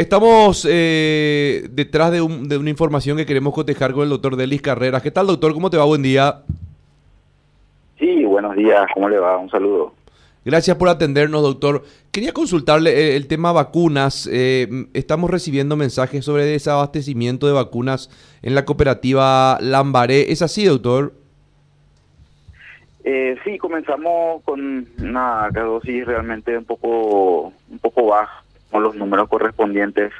Estamos eh, detrás de, un- de una información que queremos cotejar con el doctor Delis Carreras. ¿Qué tal, doctor? ¿Cómo te va? Buen día. Sí, buenos días, ¿cómo le va? Un saludo. Gracias por atendernos, doctor. Quería consultarle eh, el tema vacunas. Eh, estamos recibiendo mensajes sobre desabastecimiento de vacunas en la cooperativa Lambaré. ¿Es así, doctor? Eh, sí, comenzamos con una dosis realmente un poco, un poco baja, con los números correspondientes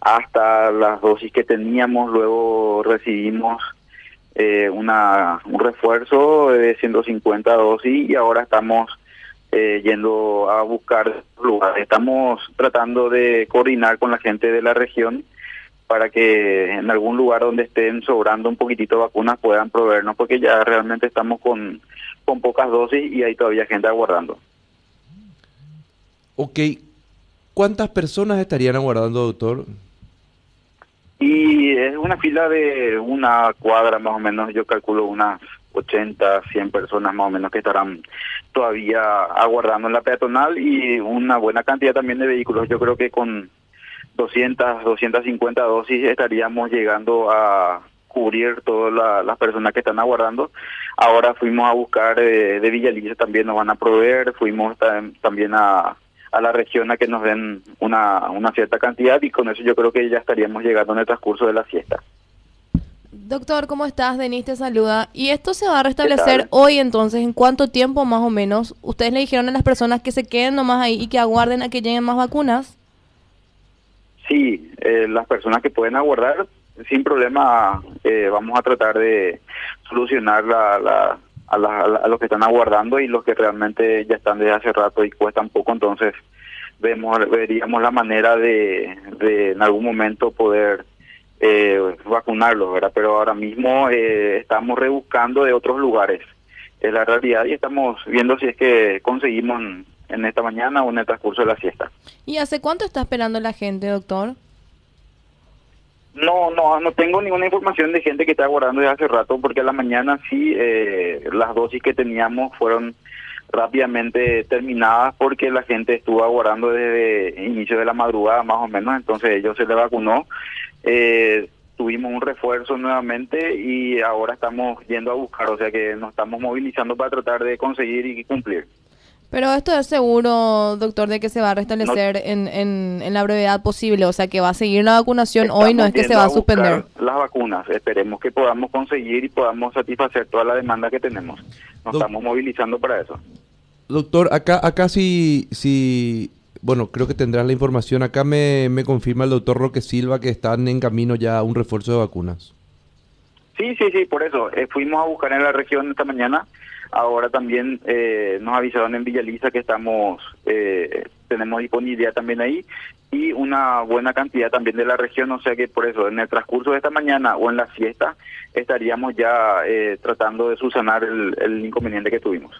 hasta las dosis que teníamos. Luego recibimos eh, una, un refuerzo de 150 dosis y ahora estamos eh, yendo a buscar lugares. Estamos tratando de coordinar con la gente de la región para que en algún lugar donde estén sobrando un poquitito vacunas puedan proveernos, porque ya realmente estamos con, con pocas dosis y hay todavía gente aguardando. Ok. ¿Cuántas personas estarían aguardando, doctor? Y es una fila de una cuadra más o menos, yo calculo unas 80, 100 personas más o menos que estarán todavía aguardando en la peatonal y una buena cantidad también de vehículos. Yo creo que con 200, 250 dosis estaríamos llegando a cubrir todas la- las personas que están aguardando. Ahora fuimos a buscar eh, de Villaliza también nos van a proveer, fuimos tam- también a, a la región a que nos den una, una cierta cantidad y con eso yo creo que ya estaríamos llegando en el transcurso de la fiesta. Doctor, ¿cómo estás? Denise te saluda. ¿Y esto se va a restablecer hoy entonces? ¿En cuánto tiempo más o menos? ¿Ustedes le dijeron a las personas que se queden nomás ahí y que aguarden a que lleguen más vacunas? Sí, eh, las personas que pueden aguardar, sin problema, eh, vamos a tratar de solucionar la, la- a, la- a los que están aguardando y los que realmente ya están desde hace rato y cuestan poco, entonces vemos veríamos la manera de, de en algún momento poder eh, vacunarlos, ¿verdad? Pero ahora mismo eh, estamos rebuscando de otros lugares. Es la realidad y estamos viendo si es que conseguimos en esta mañana o en el transcurso de la siesta. ¿Y hace cuánto está esperando la gente, doctor? No, no, no tengo ninguna información de gente que está aguardando desde hace rato, porque a la mañana sí eh, las dosis que teníamos fueron rápidamente terminadas porque la gente estuvo aguardando desde inicio de la madrugada más o menos, entonces ellos se le vacunó. Eh, tuvimos un refuerzo nuevamente y ahora estamos yendo a buscar, o sea que nos estamos movilizando para tratar de conseguir y cumplir. Pero esto es seguro, doctor, de que se va a restablecer en, en, en la brevedad posible. O sea, que va a seguir la vacunación hoy, no es que se va a suspender. Las vacunas, esperemos que podamos conseguir y podamos satisfacer toda la demanda que tenemos. Nos estamos movilizando para eso. Doctor, acá, acá sí, sí, bueno, creo que tendrás la información. Acá me, me confirma el doctor Roque Silva que están en camino ya a un refuerzo de vacunas. Sí, sí, sí, por eso. eh, fuimos a buscar en la región esta mañana. Ahora también eh, nos avisaron en Villaliza que estamos, eh, tenemos disponibilidad también ahí y una buena cantidad también de la región. O sea que por eso, en el transcurso de esta mañana o en la fiesta, estaríamos ya eh, tratando de subsanar el, el inconveniente que tuvimos.